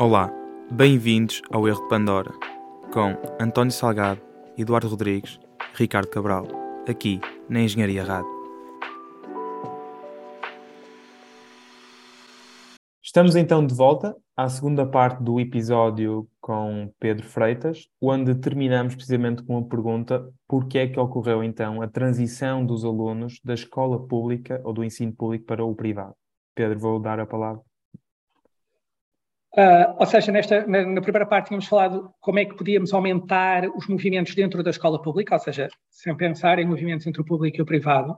Olá, bem-vindos ao Erro de Pandora, com António Salgado, Eduardo Rodrigues e Ricardo Cabral, aqui na Engenharia Rádio. Estamos então de volta à segunda parte do episódio com Pedro Freitas, onde terminamos precisamente com a pergunta por que é que ocorreu então a transição dos alunos da escola pública ou do ensino público para o privado. Pedro, vou dar a palavra. Uh, ou seja, nesta, na, na, primeira parte tínhamos falado como é que podíamos aumentar os movimentos dentro da escola pública, ou seja, sem pensar em movimentos entre o público e o privado.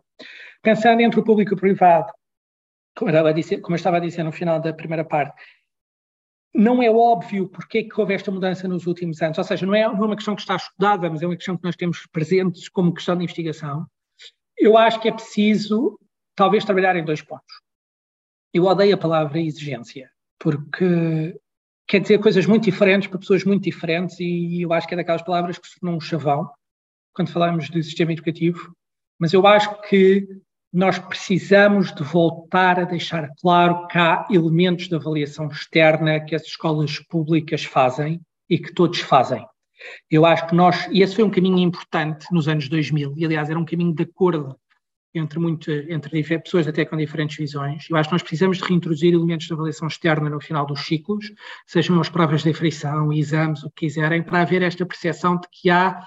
Pensando entre o público e o privado, como eu dizer, como eu estava a dizer no final da primeira parte, não é óbvio porque é que houve esta mudança nos últimos anos, ou seja, é, não é uma questão que está estudada, mas é uma questão que nós temos presentes como questão de investigação. Eu acho que é preciso, talvez, trabalhar em dois pontos. Eu odeio a palavra exigência porque quer dizer coisas muito diferentes para pessoas muito diferentes e eu acho que é daquelas palavras que se tornam um chavão quando falamos de sistema educativo, mas eu acho que nós precisamos de voltar a deixar claro que há elementos de avaliação externa que as escolas públicas fazem e que todos fazem. Eu acho que nós, e esse foi um caminho importante nos anos 2000, e aliás era um caminho de acordo entre, muito, entre pessoas até com diferentes visões. Eu acho que nós precisamos de reintroduzir elementos de avaliação externa no final dos ciclos, sejam as provas de aferição, exames, o que quiserem, para haver esta percepção de que há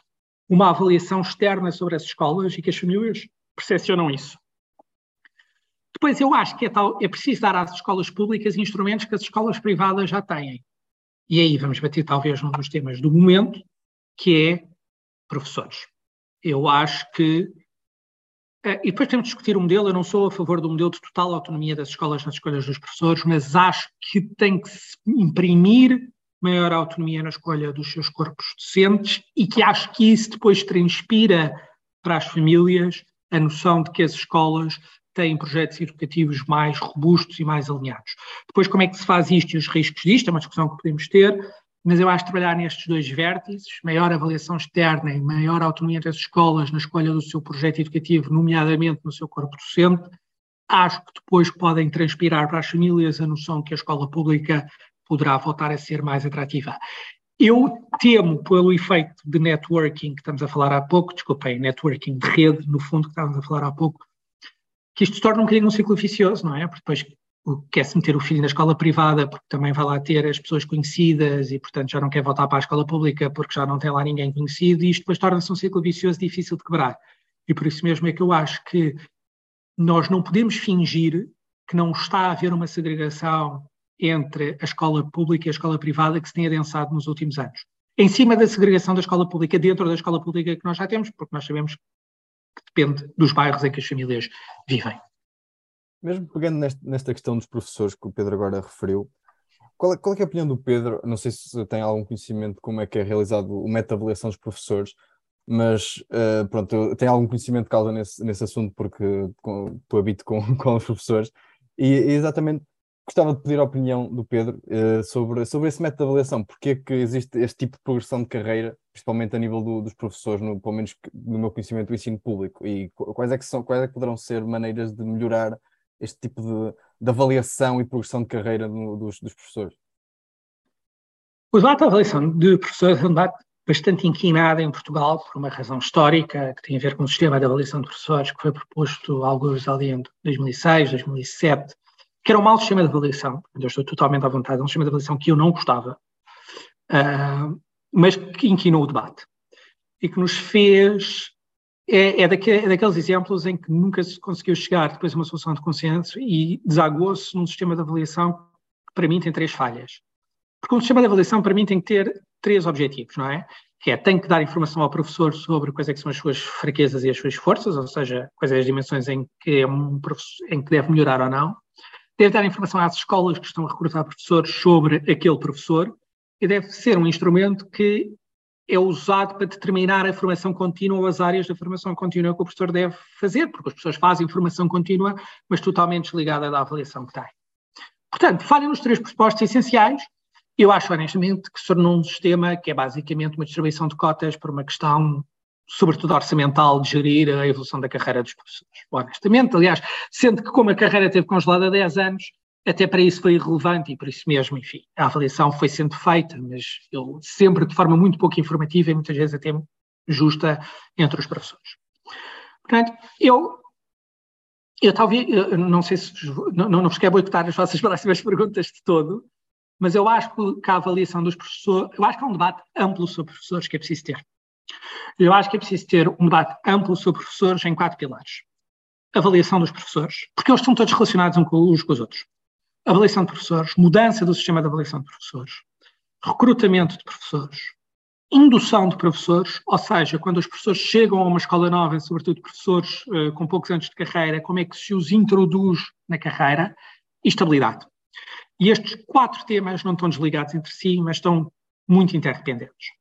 uma avaliação externa sobre as escolas e que as famílias percepcionam isso. Depois, eu acho que é, tal, é preciso dar às escolas públicas instrumentos que as escolas privadas já têm. E aí vamos bater talvez num dos temas do momento, que é professores. Eu acho que e depois temos de discutir o modelo. Eu não sou a favor do modelo de total autonomia das escolas nas escolhas dos professores, mas acho que tem que se imprimir maior autonomia na escolha dos seus corpos docentes e que acho que isso depois transpira para as famílias a noção de que as escolas têm projetos educativos mais robustos e mais alinhados. Depois, como é que se faz isto e os riscos disto? É uma discussão que podemos ter, mas eu acho que trabalhar nestes dois vértices, maior avaliação externa e maior autonomia das escolas na escolha do seu projeto educativo, nomeadamente no seu corpo docente, acho que depois podem transpirar para as famílias a noção que a escola pública poderá voltar a ser mais atrativa. Eu temo, pelo efeito de networking que estamos a falar há pouco, desculpem, networking de rede, no fundo, que estávamos a falar há pouco, que isto se torna um bocadinho um ciclo vicioso, não é? Porque depois quer-se meter o filho na escola privada porque também vai lá ter as pessoas conhecidas e, portanto, já não quer voltar para a escola pública porque já não tem lá ninguém conhecido e isto depois torna-se um ciclo vicioso difícil de quebrar. E por isso mesmo é que eu acho que nós não podemos fingir que não está a haver uma segregação entre a escola pública e a escola privada que se tem adensado nos últimos anos. Em cima da segregação da escola pública, dentro da escola pública que nós já temos, porque nós sabemos que depende dos bairros em que as famílias vivem. Mesmo pegando nesta, nesta questão dos professores que o Pedro agora referiu, qual é, qual é, é a opinião do Pedro? Não sei se tem algum conhecimento de como é que é realizado o meta-avaliação dos professores, mas uh, pronto, tem algum conhecimento de causa nesse, nesse assunto porque com, tu habito com, com os professores. E, e, exatamente gostava de pedir a opinião do Pedro uh, sobre, sobre esse método de avaliação, porque é que existe este tipo de progressão de carreira, principalmente a nível do, dos professores, no, pelo menos no meu conhecimento do ensino público, e quais é que são, quais é que poderão ser maneiras de melhorar este tipo de, de avaliação e progressão de carreira no, dos, dos, professores? O debate de avaliação de professores é um debate bastante inclinado em Portugal por uma razão histórica que tem a ver com o sistema de avaliação de professores que foi proposto alguns ali em 2006, 2007, que era um mau sistema de avaliação, eu estou totalmente à vontade, é um sistema de avaliação que eu não gostava, uh, mas que inclinou o debate e que nos fez é, é, é, daqueles exemplos em que nunca se conseguiu chegar depois a uma solução de consenso e desaguou-se num sistema de avaliação que para mim tem três falhas. Porque um sistema de avaliação para mim tem que ter três objetivos, não é? Que é, tem que dar informação ao professor sobre quais é são as suas fraquezas e as suas forças, ou seja, quais são as dimensões em que, é um em que deve melhorar ou não. Deve dar informação às escolas que estão a recrutar professores sobre aquele professor e deve ser um instrumento que é usado para determinar a formação contínua ou as áreas da formação contínua que o professor deve fazer, porque as pessoas fazem formação contínua, mas totalmente desligada da avaliação que têm. Portanto, falem nos três pressupostos essenciais. Eu acho, honestamente, que se tornou um sistema que é basicamente uma distribuição de cotas por uma questão, sobretudo orçamental, de gerir a evolução da carreira dos professores. Honestamente, aliás, sendo que como a carreira teve congelada há 10 anos, até para isso foi irrelevante e por isso mesmo, enfim, a avaliação foi sendo feita, mas eu sempre de forma muito pouco informativa e muitas vezes até justa entre os professores. Portanto, eu, eu talvez, eu não sei se, não, não vos quero boicotar as vossas próximas perguntas de todo, mas eu acho que a avaliação dos professores, eu acho que há um debate amplo sobre professores que é preciso ter. Eu acho que é preciso ter um debate amplo sobre professores em quatro pilares. Avaliação dos professores, porque eles estão todos relacionados uns com os outros avaliação de professores, mudança do sistema de avaliação de professores, recrutamento de professores, indução de professores, ou seja, quando os professores chegam a uma escola nova, sobretudo professores uh, com poucos anos de carreira, como é que se os introduz na carreira, e estabilidade. E estes quatro temas não estão desligados entre si, mas estão muito interdependentes.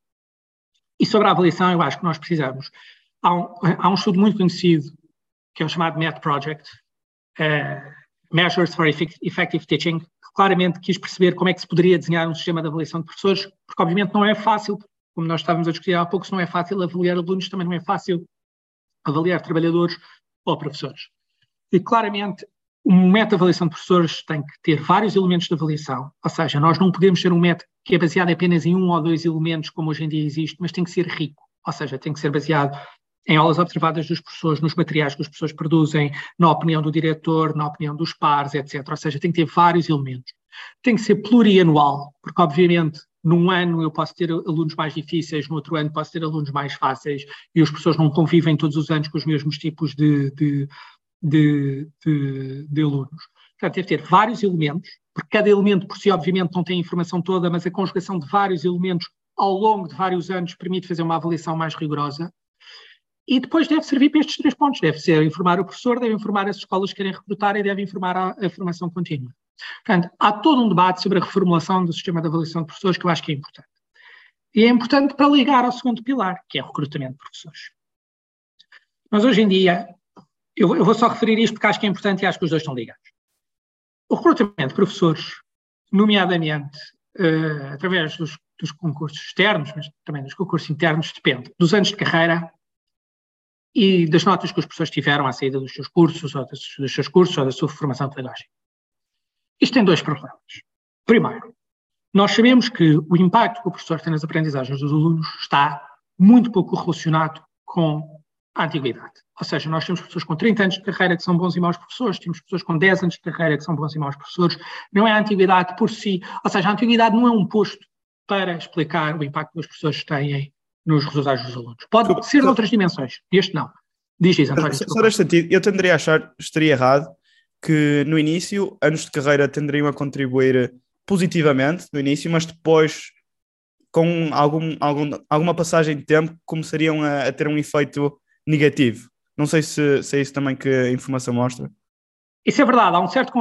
E sobre a avaliação, eu acho que nós precisamos. Há um, há um estudo muito conhecido, que é o chamado MET Project, uh, Measures for Effective Teaching, claramente quis perceber como é que se poderia desenhar um sistema de avaliação de professores, porque obviamente não é fácil, como nós estávamos a discutir há pouco, se não é fácil avaliar alunos, também não é fácil avaliar trabalhadores ou professores. E claramente um método de avaliação de professores tem que ter vários elementos de avaliação, ou seja, nós não podemos ter um método que é baseado apenas em um ou dois elementos, como hoje em dia existe, mas tem que ser rico, ou seja, tem que ser baseado em aulas observadas dos professores, nos materiais que os professores produzem, na opinião do diretor, na opinião dos pares, etc. Ou seja, tem que ter vários elementos. Tem que ser plurianual, porque obviamente num ano eu posso ter alunos mais difíceis, no outro ano posso ter alunos mais fáceis, e os professores não convivem todos os anos com os mesmos tipos de, de, de, de, de alunos. Portanto, deve ter vários elementos, porque cada elemento por si, obviamente, não tem a informação toda, mas a conjugação de vários elementos ao longo de vários anos permite fazer uma avaliação mais rigorosa. E depois deve servir para estes três pontos. Deve ser informar o professor, deve informar as escolas que querem recrutar e deve informar a, a formação contínua. Portanto, há todo um debate sobre a reformulação do sistema de avaliação de professores que eu acho que é importante. E é importante para ligar ao segundo pilar, que é o recrutamento de professores. Mas hoje em dia, eu, eu vou só referir isto porque acho que é importante e acho que os dois estão ligados. O recrutamento de professores, nomeadamente uh, através dos, dos concursos externos, mas também dos concursos internos, depende dos anos de carreira e das notas que os professores tiveram à saída dos seus cursos, ou dos, dos seus cursos, ou da sua formação pedagógica. Isto tem dois problemas. Primeiro, nós sabemos que o impacto que o professor tem nas aprendizagens dos alunos está muito pouco relacionado com a antiguidade. Ou seja, nós temos pessoas com 30 anos de carreira que são bons e maus professores, temos pessoas com 10 anos de carreira que são bons e maus professores. Não é a antiguidade por si, ou seja, a antiguidade não é um posto para explicar o impacto que os professores têm nos resultados dos alunos. Pode ser noutras dimensões, este não. Diz isso, António. Só neste sentido, eu tenderia a achar, estaria errado, que no início, anos de carreira tenderiam a contribuir positivamente no início, mas depois, com algum, algum, alguma passagem de tempo, começariam a, a ter um efeito negativo. Não sei se, se é isso também que a informação mostra. Isso é verdade, há um certo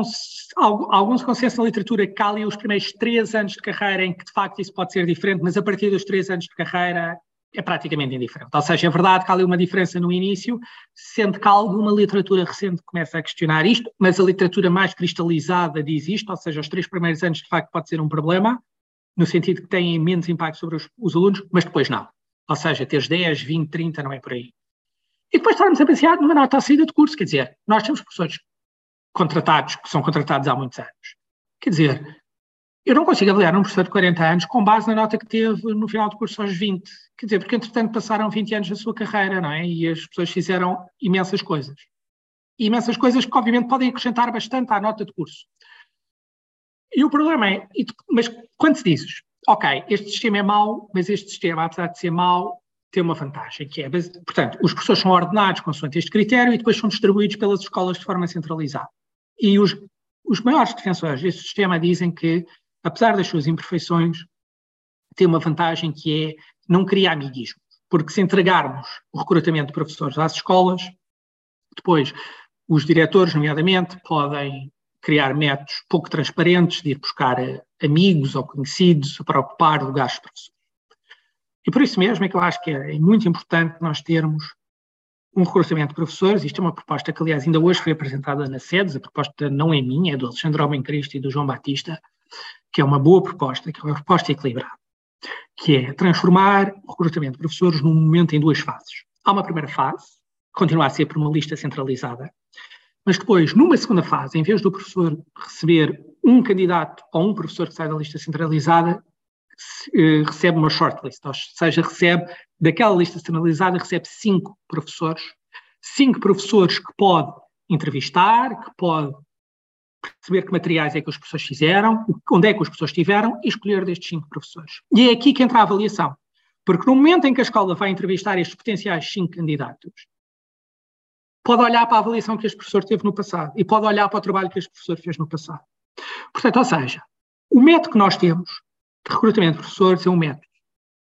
alguns consensos na literatura que há ali os primeiros três anos de carreira em que de facto isso pode ser diferente, mas a partir dos três anos de carreira é praticamente indiferente. Ou seja, é verdade que há ali uma diferença no início, sendo que alguma literatura recente começa a questionar isto, mas a literatura mais cristalizada diz isto, ou seja, os três primeiros anos de facto pode ser um problema, no sentido que têm menos impacto sobre os, os alunos, mas depois não. Ou seja, teres 10, 20, 30 não é por aí. E depois estarmos a pensar numa nota à saída de curso, quer dizer, nós temos professores contratados, que são contratados há muitos anos. Quer dizer, eu não consigo avaliar um professor de 40 anos com base na nota que teve no final do curso aos 20. Quer dizer, porque entretanto passaram 20 anos da sua carreira, não é? E as pessoas fizeram imensas coisas. E imensas coisas que, obviamente, podem acrescentar bastante à nota de curso. E o problema é, mas quando se diz, ok, este sistema é mau, mas este sistema, apesar de ser mau, tem uma vantagem, que é, portanto, os professores são ordenados consoante este critério e depois são distribuídos pelas escolas de forma centralizada. E os, os maiores defensores deste sistema dizem que apesar das suas imperfeições, tem uma vantagem que é não criar amiguismo. Porque se entregarmos o recrutamento de professores às escolas, depois os diretores, nomeadamente, podem criar métodos pouco transparentes de ir buscar amigos ou conhecidos para ocupar lugares de professores. E por isso mesmo é que eu acho que é muito importante nós termos um recrutamento de professores. Isto é uma proposta que, aliás, ainda hoje foi apresentada na SEDES. A proposta não é minha, é do Alexandre Homem Cristo e do João Batista que é uma boa proposta, que é uma proposta equilibrada, que é transformar o recrutamento de professores num momento em duas fases. Há uma primeira fase, continuar a ser por uma lista centralizada, mas depois, numa segunda fase, em vez do professor receber um candidato ou um professor que sai da lista centralizada eh, recebe uma shortlist, ou seja, recebe daquela lista centralizada, recebe cinco professores, cinco professores que pode entrevistar, que pode perceber que materiais é que os professores fizeram, onde é que os professores estiveram e escolher destes cinco professores. E é aqui que entra a avaliação. Porque no momento em que a escola vai entrevistar estes potenciais cinco candidatos, pode olhar para a avaliação que este professor teve no passado e pode olhar para o trabalho que este professor fez no passado. Portanto, ou seja, o método que nós temos de recrutamento de professores é um método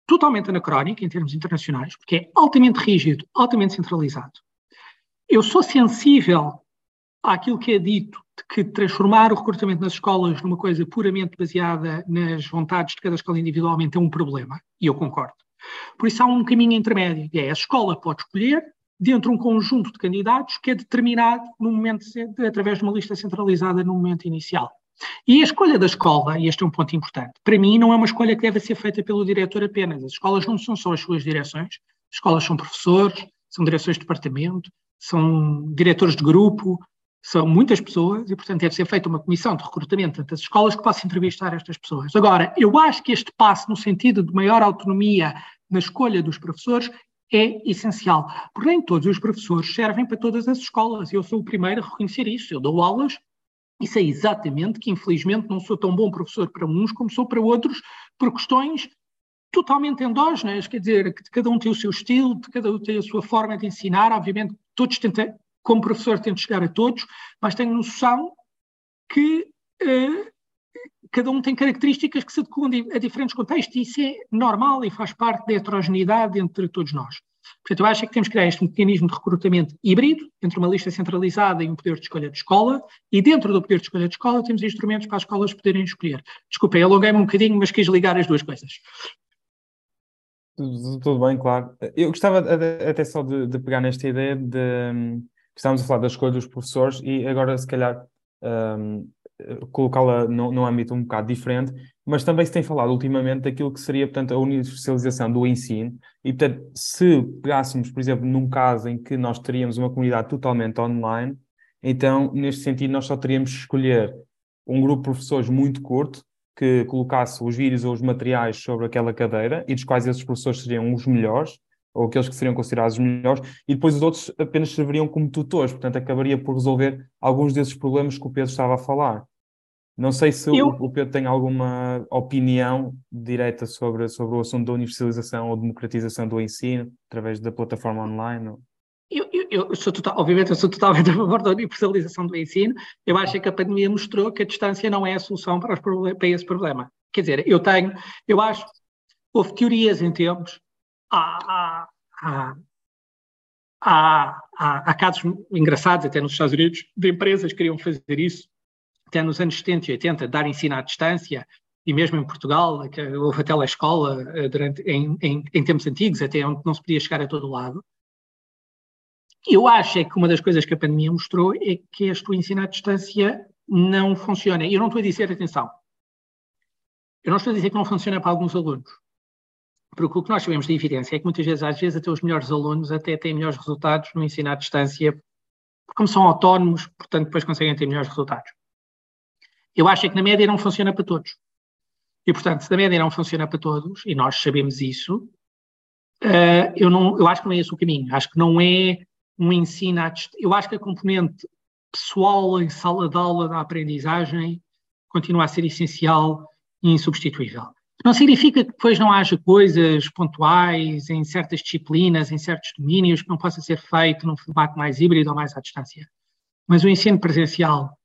totalmente anacrónico em termos internacionais, porque é altamente rígido, altamente centralizado. Eu sou sensível àquilo que é dito que transformar o recrutamento nas escolas numa coisa puramente baseada nas vontades de cada escola individualmente é um problema, e eu concordo. Por isso há um caminho intermédio, que é a escola pode escolher dentro de um conjunto de candidatos que é determinado no momento, através de uma lista centralizada no momento inicial. E a escolha da escola, e este é um ponto importante, para mim não é uma escolha que deve ser feita pelo diretor apenas. As escolas não são só as suas direções, as escolas são professores, são direções de departamento, são diretores de grupo, são muitas pessoas e, portanto, deve ser feita uma comissão de recrutamento das escolas que possa entrevistar estas pessoas. Agora, eu acho que este passo no sentido de maior autonomia na escolha dos professores é essencial, porque nem todos os professores servem para todas as escolas. Eu sou o primeiro a reconhecer isso. Eu dou aulas e sei exatamente que, infelizmente, não sou tão bom professor para uns como sou para outros, por questões totalmente endógenas, quer dizer, que cada um tem o seu estilo, cada um tem a sua forma de ensinar. Obviamente, todos tentam, como professor, tento chegar a todos, mas tenho noção que uh, cada um tem características que se adequam a diferentes contextos e isso é normal e faz parte da heterogeneidade entre todos nós. Portanto, eu acho que temos que criar este mecanismo de recrutamento híbrido entre uma lista centralizada e um poder de escolha de escola, e dentro do poder de escolha de escola temos instrumentos para as escolas poderem escolher. Desculpem, alonguei-me um bocadinho, mas quis ligar as duas coisas. Tudo, tudo bem, claro. Eu gostava até só de, de pegar nesta ideia de estávamos a falar da escolha dos professores e agora, se calhar, um, colocá-la num, num âmbito um bocado diferente, mas também se tem falado ultimamente daquilo que seria, portanto, a universalização do ensino e, portanto, se pegássemos, por exemplo, num caso em que nós teríamos uma comunidade totalmente online, então, neste sentido, nós só teríamos que escolher um grupo de professores muito curto que colocasse os vídeos ou os materiais sobre aquela cadeira e dos quais esses professores seriam os melhores, ou aqueles que seriam considerados os melhores, e depois os outros apenas serviriam como tutores, portanto acabaria por resolver alguns desses problemas que o Pedro estava a falar. Não sei se eu... o Pedro tem alguma opinião direta sobre, sobre o assunto da universalização ou democratização do ensino através da plataforma online. Eu, eu, eu, sou total, obviamente, eu sou totalmente a favor da universalização do ensino. Eu acho que a pandemia mostrou que a distância não é a solução para, para esse problema. Quer dizer, eu tenho, eu acho, houve teorias em tempos há, há, há, há, casos engraçados, até nos Estados Unidos, de empresas que queriam fazer isso, até nos anos 70 e 80, dar ensino à distância, e mesmo em Portugal, que houve a telescola eh, durante, em, em, em tempos antigos, até onde não se podia chegar a todo lado. Eu acho é que uma das coisas que a pandemia mostrou é que este ensino à distância não funciona. Eu não estou a dizer, atenção, eu não estou a dizer que não funciona para alguns alunos. Porque o que nós sabemos de evidência é que muitas vezes, às vezes, até os melhores alunos até têm melhores resultados no ensino à distância, como são autónomos, portanto, depois conseguem ter melhores resultados. Eu acho é que na média não funciona para todos. E, portanto, se na média não funciona para todos, e nós sabemos isso, uh, eu, não, eu acho que não é esse o caminho. Acho que não é um ensino à distância. Eu acho que a componente pessoal em sala de aula da aprendizagem continua a ser essencial e insubstituível. Não significa que depois não haja coisas pontuais em certas disciplinas, em certos domínios, que não possa ser feito num formato mais híbrido ou mais à distância. Mas o ensino presencial,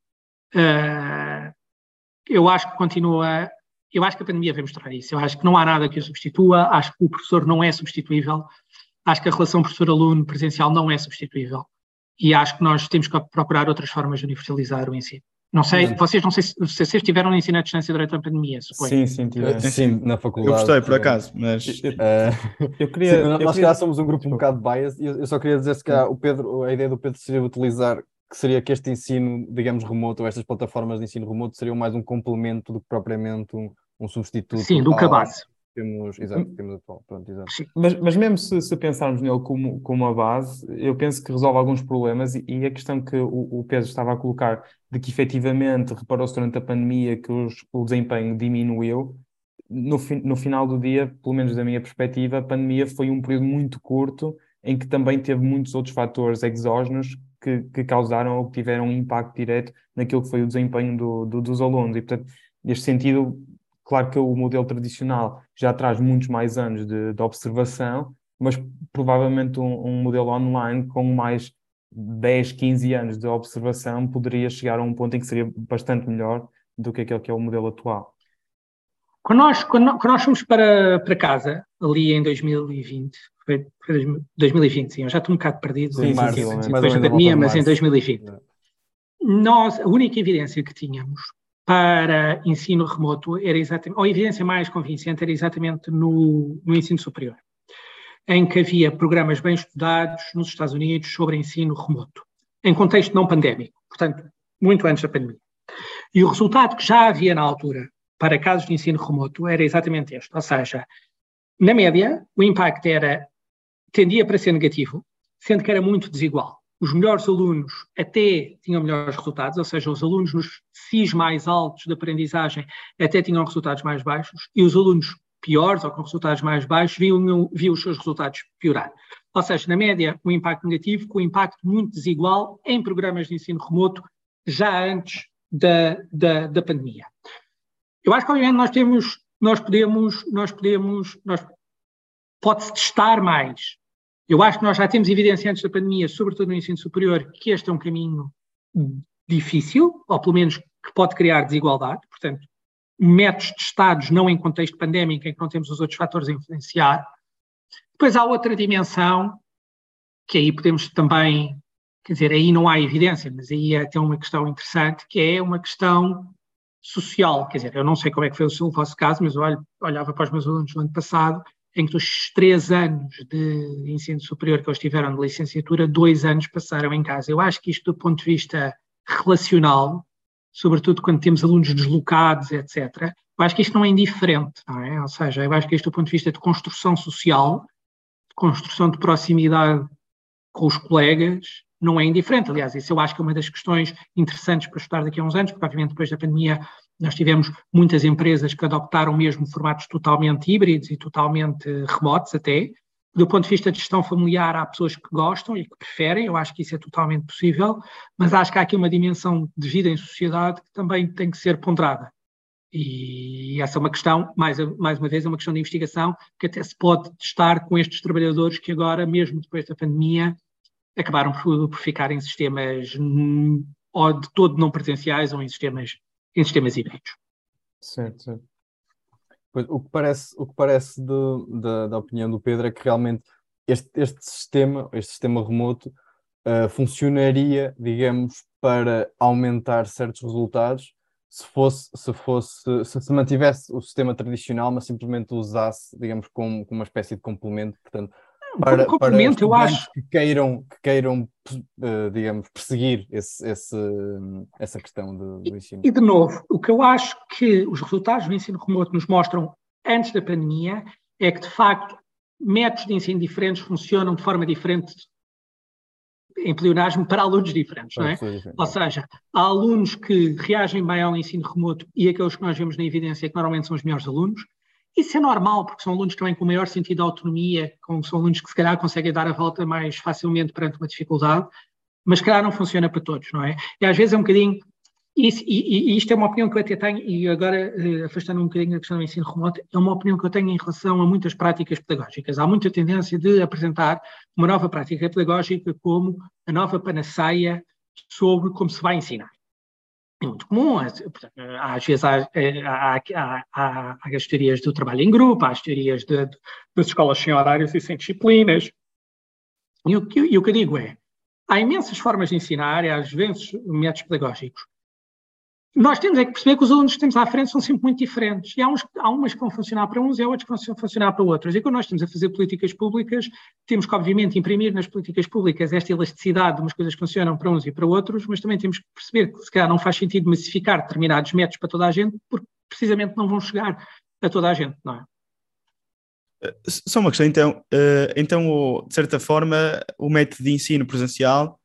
uh, eu acho que continua. Eu acho que a pandemia vai mostrar isso. Eu acho que não há nada que o substitua. Acho que o professor não é substituível. Acho que a relação professor-aluno presencial não é substituível. E acho que nós temos que procurar outras formas de universalizar o ensino. Não sei, Sim. vocês não sei se vocês tiveram no ensino à distância durante a pandemia, suponho. Sim, sim, tivemos. Sim, na faculdade. Eu gostei, por acaso, mas... Uh, eu queria... Sim, nós, queria... somos um grupo um bocado biased e eu, eu só queria dizer se que o Pedro, a ideia do Pedro seria utilizar, que seria que este ensino, digamos, remoto, ou estas plataformas de ensino remoto seriam mais um complemento do que propriamente um, um substituto. Sim, do que a base. Temos, exato, temos atual. Pronto, exato. Mas, mas mesmo se, se, pensarmos nele como, como uma base, eu penso que resolve alguns problemas e, e a questão que o, o Pedro estava a colocar de que efetivamente reparou-se durante a pandemia que os, o desempenho diminuiu, no, fi, no final do dia, pelo menos da minha perspectiva, a pandemia foi um período muito curto em que também teve muitos outros fatores exógenos que, que causaram ou que tiveram um impacto direto naquilo que foi o desempenho do, do, dos alunos. E, portanto, neste sentido, claro que o modelo tradicional já traz muitos mais anos de, de observação, mas provavelmente um, um, modelo online com mais 10, 15 anos de observação poderia chegar a um ponto em que seria bastante melhor do que aquele que é o modelo atual. Quando nós, quando, quando nós fomos para, para casa, ali em 2020, foi, foi 2020, sim, eu já estou um bocado perdido. Sim, março, depois da pandemia, mas em 2020. Nós, a única evidência que tínhamos para ensino remoto era exatamente, ou a evidência mais convincente era exatamente no, no ensino superior, em que havia programas bem estudados nos Estados Unidos sobre ensino remoto, em contexto não pandémico, portanto, muito antes da pandemia. E o resultado que já havia na altura para casos de ensino remoto era exatamente este, ou seja, na média, o impacto era tendia para ser negativo, sendo que era muito desigual. Os melhores alunos até tinham melhores resultados, ou seja, os alunos nos CIS mais altos de aprendizagem até tinham resultados mais baixos, e os alunos piores ou com resultados mais baixos viam, viam os seus resultados piorar. Ou seja, na média, um impacto negativo com um impacto muito desigual em programas de ensino remoto já antes da, da, da pandemia. Eu acho que, obviamente, nós temos, nós podemos, nós podemos, nós, pode-se testar mais eu acho que nós já temos evidência antes da pandemia, sobretudo no ensino superior, que este é um caminho difícil, ou pelo menos que pode criar desigualdade. Portanto, métodos testados não em contexto pandémico, em que não temos os outros fatores a influenciar. Depois há outra dimensão, que aí podemos também, quer dizer, aí não há evidência, mas aí é até uma questão interessante, que é uma questão social. Quer dizer, eu não sei como é que foi o vosso caso, mas eu olhava para os meus alunos no ano passado em que dos três anos de ensino superior que eles tiveram de licenciatura, dois anos passaram em casa. Eu acho que isto, do ponto de vista relacional, sobretudo quando temos alunos deslocados, etc., eu acho que isto não é indiferente, não é? Ou seja, eu acho que isto, do ponto de vista de construção social, de construção de proximidade com os colegas, não é indiferente. Aliás, isso eu acho que é uma das questões interessantes para estudar daqui a uns anos, porque, obviamente, depois da pandemia nós tivemos muitas empresas que adoptaram mesmo formatos totalmente híbridos e totalmente remotos até. Do ponto de vista de gestão familiar, há pessoas que gostam e que preferem, eu acho que isso é totalmente possível, mas acho que há aqui uma dimensão de vida em sociedade que também tem que ser ponderada. E essa é uma questão, mais, mais uma vez, é uma questão de investigação que até se pode testar com estes trabalhadores que agora, mesmo depois da pandemia, acabaram por, por ficar em sistemas hum, ou de todo não presenciais ou em sistemas em sistemas híbridos. Certo, certo. Pois, o que parece, o que parece da opinião do Pedro é que realmente este, este sistema, este sistema remoto, uh, funcionaria, digamos, para aumentar certos resultados se fosse, se fosse, se, se mantivesse o sistema tradicional, mas simplesmente usasse, digamos, como, como uma espécie de complemento, portanto, para, para eu acho que queiram, que queiram uh, digamos, perseguir esse, esse, essa questão do, do ensino. E, e, de novo, o que eu acho que os resultados do ensino remoto nos mostram antes da pandemia é que, de facto, métodos de ensino diferentes funcionam de forma diferente em pleonasmo para alunos diferentes, não é? Ou seja, há alunos que reagem bem ao ensino remoto e aqueles que nós vemos na evidência que normalmente são os melhores alunos, isso é normal, porque são alunos também com maior sentido de autonomia, com, são alunos que se calhar conseguem dar a volta mais facilmente perante uma dificuldade, mas se calhar não funciona para todos, não é? E às vezes é um bocadinho. Isso, e, e, isto é uma opinião que eu até tenho, e agora uh, afastando um bocadinho da questão do ensino remoto, é uma opinião que eu tenho em relação a muitas práticas pedagógicas. Há muita tendência de apresentar uma nova prática pedagógica como a nova panaceia sobre como se vai ensinar é muito comum. Às vezes há, é, há, há, há, há as teorias do trabalho em grupo, há as teorias de, de, das escolas sem horários e sem disciplinas. E o, que, e o que eu digo é, há imensas formas de ensinar, há às vezes métodos pedagógicos nós temos é que perceber que os alunos que temos à frente são sempre muito diferentes. E há, uns, há umas que vão funcionar para uns e há outras que vão funcionar para outros. E quando nós estamos a fazer políticas públicas, temos que, obviamente, imprimir nas políticas públicas esta elasticidade de umas coisas que funcionam para uns e para outros, mas também temos que perceber que, se calhar, não faz sentido massificar determinados métodos para toda a gente, porque precisamente não vão chegar a toda a gente, não é? Só uma questão, então, uh, então de certa forma, o método de ensino presencial,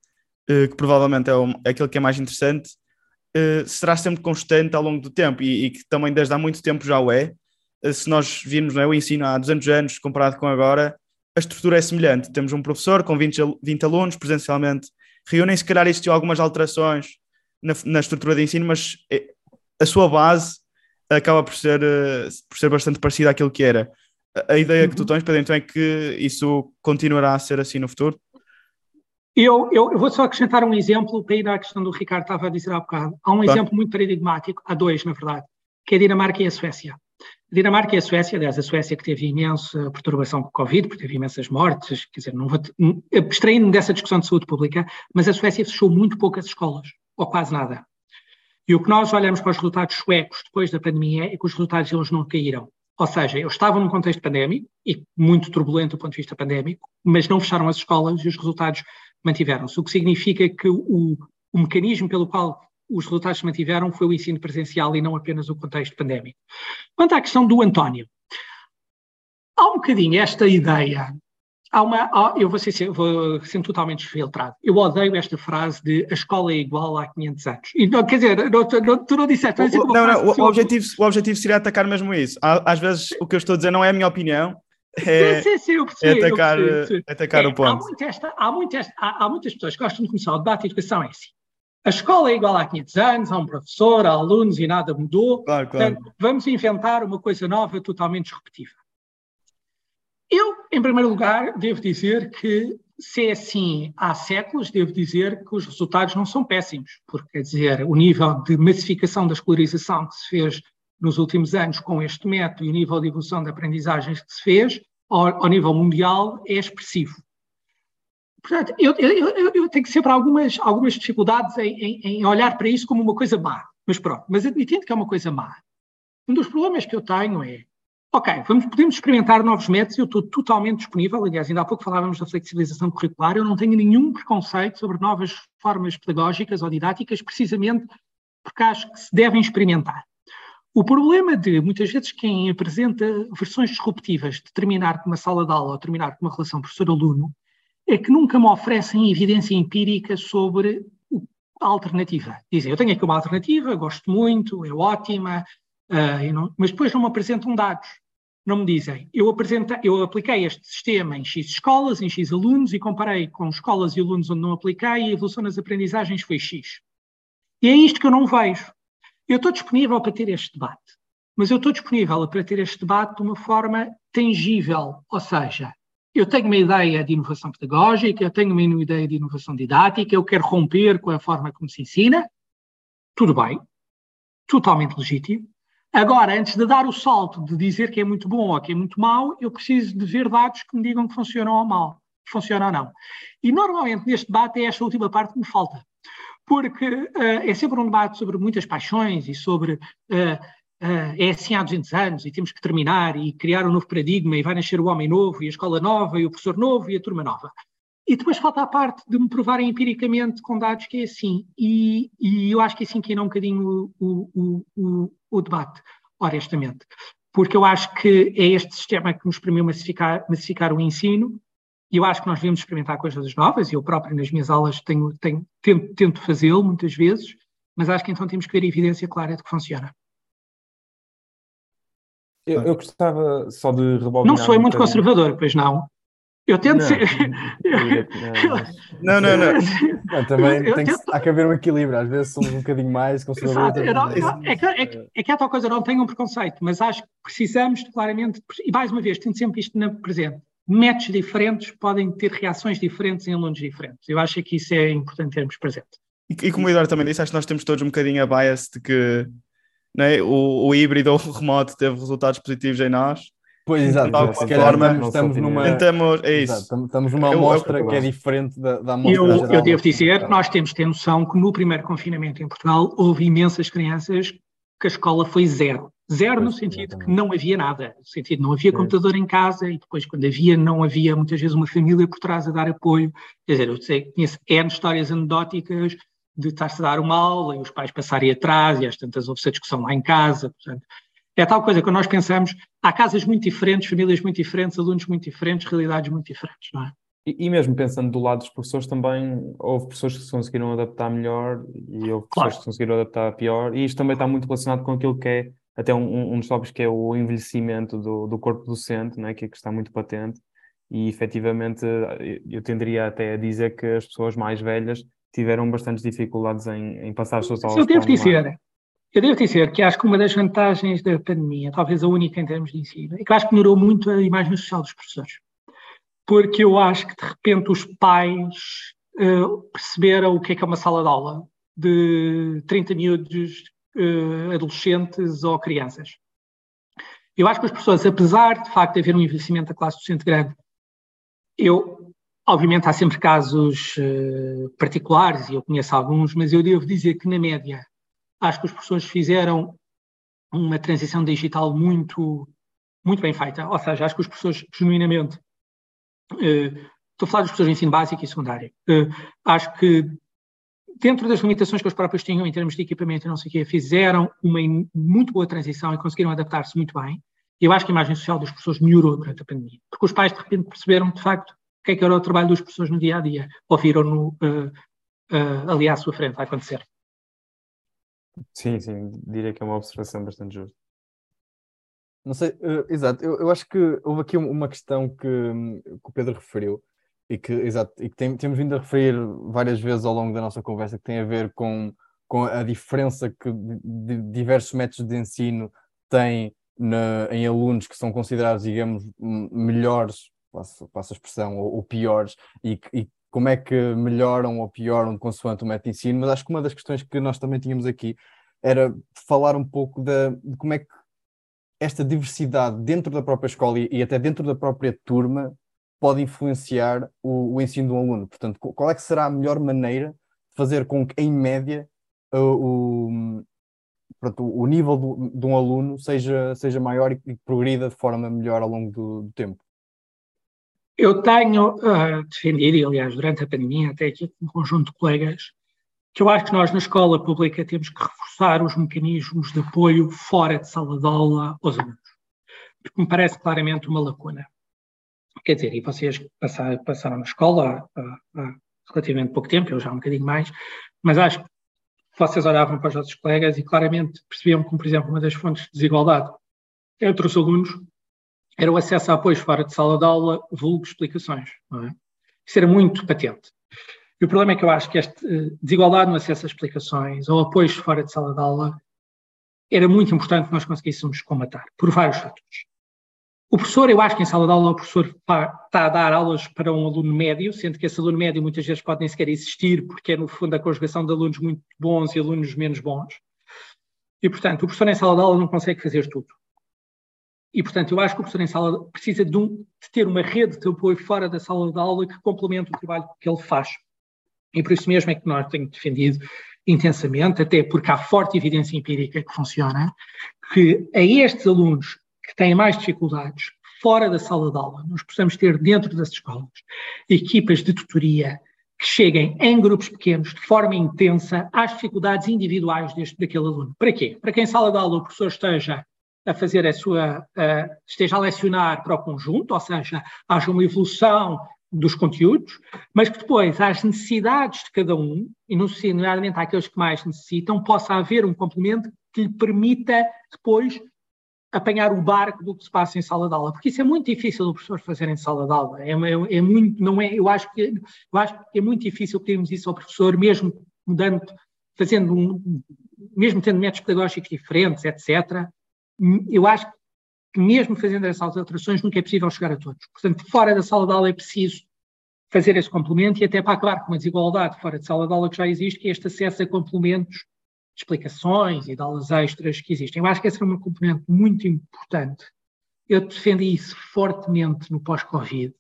uh, que provavelmente é, é aquele que é mais interessante, uh, será sempre constante ao longo do tempo e, e, que também desde há muito tempo já o é. se nós virmos é, o ensino há 200 anos comparado com agora, a estrutura é semelhante. Temos um professor com 20, 20 alunos presencialmente, reúnem-se, se calhar existiu algumas alterações na, na estrutura de ensino, mas a sua base acaba por ser, por ser bastante parecida àquilo que era a ideia que tu uhum. tens, Pedro, então é que isso continuará a ser assim no futuro? Eu, eu, eu, vou só acrescentar um exemplo para ir à questão do Ricardo estava a dizer há bocado. Há um exemplo muito paradigmático, há dois, na verdade, que é a Dinamarca e a Suécia. A Dinamarca e a Suécia, aliás, a Suécia que teve imensa perturbação com o Covid, porque teve imensas mortes, quer dizer, não vou abstraindo-me dessa discussão de saúde pública, mas a Suécia fechou muito poucas escolas, ou quase nada. E o que nós olhamos para os resultados suecos depois da pandemia é que os resultados eles não caíram. Ou seja, eles estavam num contexto pandémico e muito turbulento do ponto de vista pandémico, mas não fecharam as escolas e os resultados mantiveram-se. O que significa que o, o mecanismo pelo qual os resultados se mantiveram foi o ensino presencial e não apenas o contexto pandémico. Quanto à questão do António, há um bocadinho esta ideia Há uma, há, eu vou ser, vou ser totalmente desfiltrado. Eu odeio esta frase de a escola é igual há 500 anos. E, não, quer dizer, não, não, tu não disseste. O, não, não, o, objetivo, o objetivo seria atacar mesmo isso. Às vezes o que eu estou a dizer não é a minha opinião, é, sim, sim, eu percebi, é atacar, eu percebi, é atacar é, o ponto. Há, muito esta, há, muito esta, há, há, muitas pessoas que gostam de começar o debate de educação é assim. A escola é igual há 500 anos, há um professor, há alunos e nada mudou. Claro, claro. Portanto, vamos inventar uma coisa nova totalmente disruptiva. Eu, em primeiro lugar, devo dizer que, se é assim há séculos, devo dizer que os resultados não são péssimos, porque, quer dizer, o nível de massificação da escolarização que se fez nos últimos anos com este método e o nível de evolução de aprendizagens que se fez ao, ao nível mundial é expressivo. Portanto, eu, eu, eu, tenho sempre algumas, algumas dificuldades em, em, em, olhar para isso como uma coisa má. Mas pronto, mas admitindo que é uma coisa má, um dos problemas que eu tenho é Ok, vamos, podemos experimentar novos métodos, eu estou totalmente disponível, aliás, ainda há pouco falávamos da flexibilização curricular, eu não tenho nenhum preconceito sobre novas formas pedagógicas ou didáticas, precisamente porque acho que se devem experimentar. O problema de, muitas vezes, quem apresenta versões disruptivas de terminar com uma sala de aula ou terminar com uma relação professor-aluno, é que nunca me oferecem evidência empírica sobre a alternativa. Dizem, eu tenho aqui uma alternativa, gosto muito, é ótima, uh, não, mas depois não me apresentam dados não me dizem. Eu, eu apliquei este sistema em X escolas, em X alunos, e comparei com escolas e alunos onde não apliquei, e a evolução nas aprendizagens foi X. E é isto que eu não vejo. Eu estou disponível para ter este debate, mas eu estou disponível para ter este debate de uma forma tangível, ou seja, eu tenho uma ideia de inovação pedagógica, eu tenho uma ideia de inovação didática, eu quero romper com a forma como se ensina, tudo bem, totalmente legítimo, Agora, antes de dar o salto de dizer que é muito bom ou que é muito mau, eu preciso de ver dados que me digam que funcionam ou mal, funciona ou não. E normalmente neste debate é esta última parte que me falta, porque uh, é sempre um debate sobre muitas paixões e sobre uh, uh, é assim há 200 anos e temos que terminar e criar um novo paradigma e vai nascer o homem novo e a escola nova e o professor novo e a turma nova. E depois falta a parte de me provarem empiricamente com dados que é assim. E, e eu acho que é assim que é um bocadinho o, o, o, o, debate, honestamente. Porque eu acho que é este sistema que nos permitiu massificar, massificar o ensino eu acho que nós devemos experimentar coisas novas. Eu próprio, nas minhas aulas, tenho, tenho, tento, tento fazê-lo muitas vezes, mas acho que então temos que ver evidência clara de que funciona. Eu, eu gostava só de rebobinar. Não sou um muito conservador, pois não. Eu tento não, ser. Não, não, não. não também eu, que, há que haver um equilíbrio. Às vezes somos um bocadinho mais conservadores. é, que, é, que, é que há tal coisa, não tenho um preconceito, mas acho que precisamos claramente, e mais uma vez, tendo sempre isto na presente. Métodos diferentes podem ter reações diferentes em alunos diferentes. Eu acho que isso é importante termos presente. E, e como o Eduardo também disse, acho que nós temos todos um bocadinho a bias de que né, o, o híbrido ou o remoto teve resultados positivos em nós Pois, exato. De se calhar estamos, estamos numa. Tentamos, é isso. Exato, estamos numa amostra que é diferente da, da amostra eu, geral. Eu devo dizer, nós temos de ter noção que no primeiro confinamento em Portugal houve imensas crianças que a escola foi zero. Zero no sentido que não havia nada, no sentido não havia computador em casa e depois quando havia não havia muitas vezes uma família por trás a dar apoio. Quer dizer, eu sei, conheço N histórias anedóticas de estar-se a dar uma aula e os pais passarem atrás e às tantas houve essa discussão lá em casa. Portanto, É tal coisa, quando nós pensamos, há casas muito diferentes, famílias muito diferentes, alunos muito diferentes, realidades muito diferentes, não é? E, e mesmo pensando do lado dos professores também, houve pessoas que se conseguiram adaptar melhor e houve pessoas Claro. que se conseguiram adaptar pior, e isto também está muito relacionado com aquilo que é, até um, um dos tópicos que é o envelhecimento do, do corpo docente, né, que, é que está muito patente, e efetivamente eu- tenderia até a dizer que as pessoas mais velhas tiveram bastantes dificuldades em, em passar as suas aulas Eu devo dizer, eu devo dizer que acho que uma das vantagens da pandemia, talvez a única em termos de ensino, é que eu acho que melhorou muito a imagem social dos professores. Porque eu acho que de repente os pais eh, perceberam o que é que é uma sala de aula de 30 miúdos, adolescentes ou crianças. Eu acho que os professores, apesar de facto de haver um envelhecimento da classe docente grande, eu, obviamente, há sempre casos eh, particulares, e eu conheço alguns, mas eu devo dizer que, na média, acho que os professores fizeram uma transição digital muito, muito bem feita. Ou seja, acho que os professores, genuinamente, eh, estou a falar dos professores de ensino básico e secundário, eh, acho que, dentro das limitações que os próprios tinham em termos de equipamento e não sei o quê, fizeram uma muito boa transição e conseguiram adaptar-se muito bem. Eu acho que a imagem social dos professores melhorou durante a pandemia, porque os pais, de repente, perceberam, de facto, o que é que era o trabalho dos professores no dia a dia, ou viram-no eh, eh, ali à sua frente a acontecer. Sim, sim, diria que é uma observação bastante justa. Não sei, eh, exato, eu, eu acho que houve aqui um- uma questão que, que o Pedro referiu e que, exato, e que tem- temos vindo a referir várias vezes ao longo da nossa conversa, que tem a ver com, com a diferença que di- di- diversos métodos de ensino têm na- em alunos que são considerados, digamos, melhores, passo, passo a expressão, ou, ou piores, e, e como é que melhoram ou pioram consoante o método de ensino, mas acho que uma das questões que nós também tínhamos aqui era falar um pouco da, de como é que esta diversidade dentro da própria escola e, e até dentro da própria turma pode influenciar o, o ensino de um aluno. Portanto, qu- qual é que será a melhor maneira de fazer com que, em média, o, o, pronto, o nível do, de um aluno seja, seja maior e, e progrida de forma melhor ao longo do, do tempo? Eu tenho ah, defendido, e aliás, durante a pandemia, até aqui com um conjunto de colegas, que eu acho que nós na escola pública temos que reforçar os mecanismos de apoio fora de sala de aula aos alunos. Porque me parece claramente uma lacuna. Quer dizer, e vocês passaram, passaram na escola há, há relativamente pouco tempo, eu já um bocadinho mais, mas acho que vocês olhavam para os outros colegas e claramente percebiam que, por exemplo, uma das fontes de desigualdade entre os alunos era o acesso a apoios fora de sala de aula, vulgo explicações. É? Isso era muito patente. E o problema é que eu acho que esta eh, desigualdade no acesso a explicações ou apoios fora de sala de aula era muito importante que nós conseguíssemos combatar, por vários fatores. O professor, eu acho que em sala de aula o professor está a dar aulas para um aluno médio, sendo que esse aluno médio muitas vezes pode nem sequer existir, porque é no fundo a conjugação de alunos muito bons e alunos menos bons. E, portanto, o professor em sala de aula não consegue fazer tudo. E, portanto, eu acho que o professor em sala precisa de, um, de ter uma rede de apoio fora da sala de aula que complemente o trabalho que ele faz. E por isso mesmo é que nós temos defendido intensamente, até porque há forte evidência empírica que funciona, que a estes alunos que têm mais dificuldades fora da sala de aula, nós possamos ter dentro das escolas equipas de tutoria que cheguem em grupos pequenos, de forma intensa, às dificuldades individuais deste, daquele aluno. Para quê? Para que em sala de aula o professor esteja a fazer a sua, esteja a lecionar para o conjunto, ou seja, haja uma evolução dos conteúdos, mas que depois, às necessidades de cada um, e nomeadamente àqueles que mais necessitam, possa haver um complemento que lhe permita depois apanhar o barco do que se passa em sala de aula, porque isso é muito difícil o professor fazer em sala de aula. É, é, é muito, não é, eu acho que eu acho que é muito difícil pedirmos isso ao professor, mesmo mudando, fazendo um, mesmo tendo métodos pedagógicos diferentes, etc. Eu acho que mesmo fazendo essas alterações nunca é possível chegar a todos. Portanto, fora da sala de aula é preciso fazer esse complemento e até para acabar com uma desigualdade fora de sala de aula que já existe, que é este acesso a complementos explicações e de aulas extras que existem. Eu acho que esse era um componente muito importante. Eu defendi isso fortemente no pós-Covid.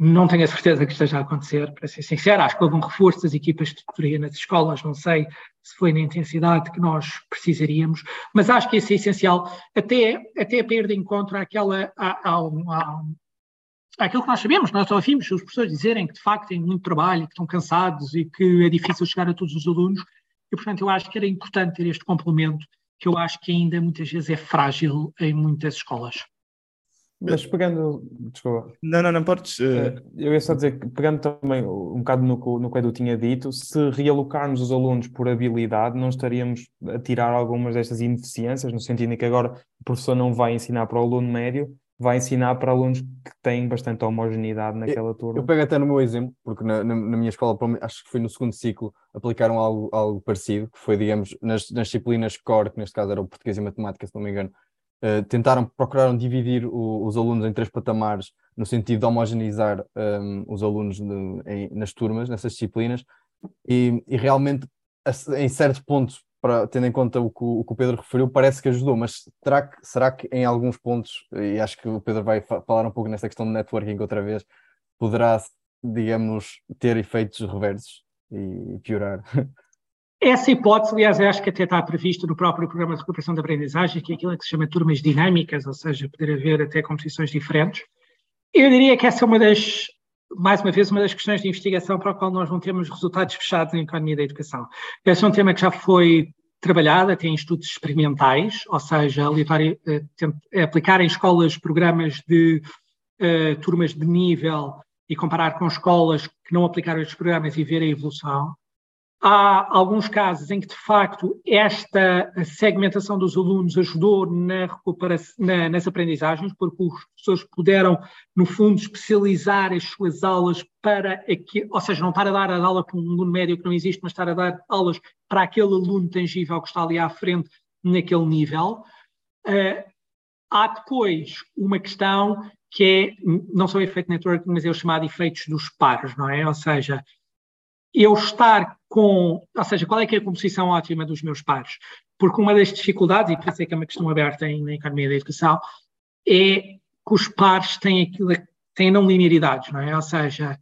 Não tenho a certeza que esteja a acontecer, para ser sincero. Acho que houve um reforço das equipas de tutoria nas escolas, não sei se foi na intensidade que nós precisaríamos, mas acho que isso é essencial, até, até para ir de encontro àquela, à, àquilo que nós sabemos, nós ouvimos os professores dizerem que de facto têm muito trabalho, que estão cansados e que é difícil chegar a todos os alunos, e portanto eu acho que era importante ter este complemento que eu acho que ainda muitas vezes é frágil em muitas escolas. Mas pegando. Desculpa. Não, não, não podes. Uh... Eu ia só dizer que, pegando também um bocado no, no que o Edu tinha dito, se realocarmos os alunos por habilidade, não estaríamos a tirar algumas destas ineficiências, no sentido em que agora o professor não vai ensinar para o aluno médio, vai ensinar para alunos que têm bastante homogeneidade naquela turma. Eu pego até no meu exemplo, porque na, na, na, minha escola, acho que foi no segundo ciclo, aplicaram algo, algo parecido, que foi, digamos, nas, nas disciplinas core, que neste caso era o português e matemática, se não me engano, uh, tentaram, procuraram dividir o, os alunos em três patamares, no sentido de homogeneizar um, ehm, os alunos de, em, nas turmas, nessas disciplinas, e, e realmente, em certos pontos, para, tendo em conta o que, o que, o Pedro referiu, parece que ajudou, mas será que, será que em alguns pontos, e acho que o Pedro vai falar um pouco nessa questão de networking outra vez, poderá, digamos, ter efeitos reversos e piorar? Essa hipótese, aliás, acho que até está prevista no próprio programa de recuperação da aprendizagem, que é aquilo que se chama turmas dinâmicas, ou seja, poder haver até competições diferentes. Eu diria que essa é uma das, mais uma vez, uma das questões de investigação para a qual nós não temos resultados fechados em economia da educação. Esse é um tema que já foi trabalhado até em estudos experimentais, ou seja, eh, aplicar em escolas programas de uh, turmas de nível e comparar com escolas que não aplicaram estes programas e ver a evolução. Há alguns casos em que, de facto, esta segmentação dos alunos ajudou na na, nas aprendizagens, porque os professores puderam, no fundo, especializar as suas aulas para ou seja, não estar a dar a aula para um aluno médio que não existe, mas estar a dar aulas para aquele aluno tangível que está ali à frente naquele nível. Uh, há depois uma questão que é, não só o efeito network, mas é o chamado efeitos dos pares, não é? Ou seja, eu estar com, ou seja, qual é que é a composição ótima dos meus pares? Porque uma das dificuldades, e por isso é que é uma questão aberta em, na economia da educação, é que os pares têm aquilo, têm não linearidades, não é? Ou seja,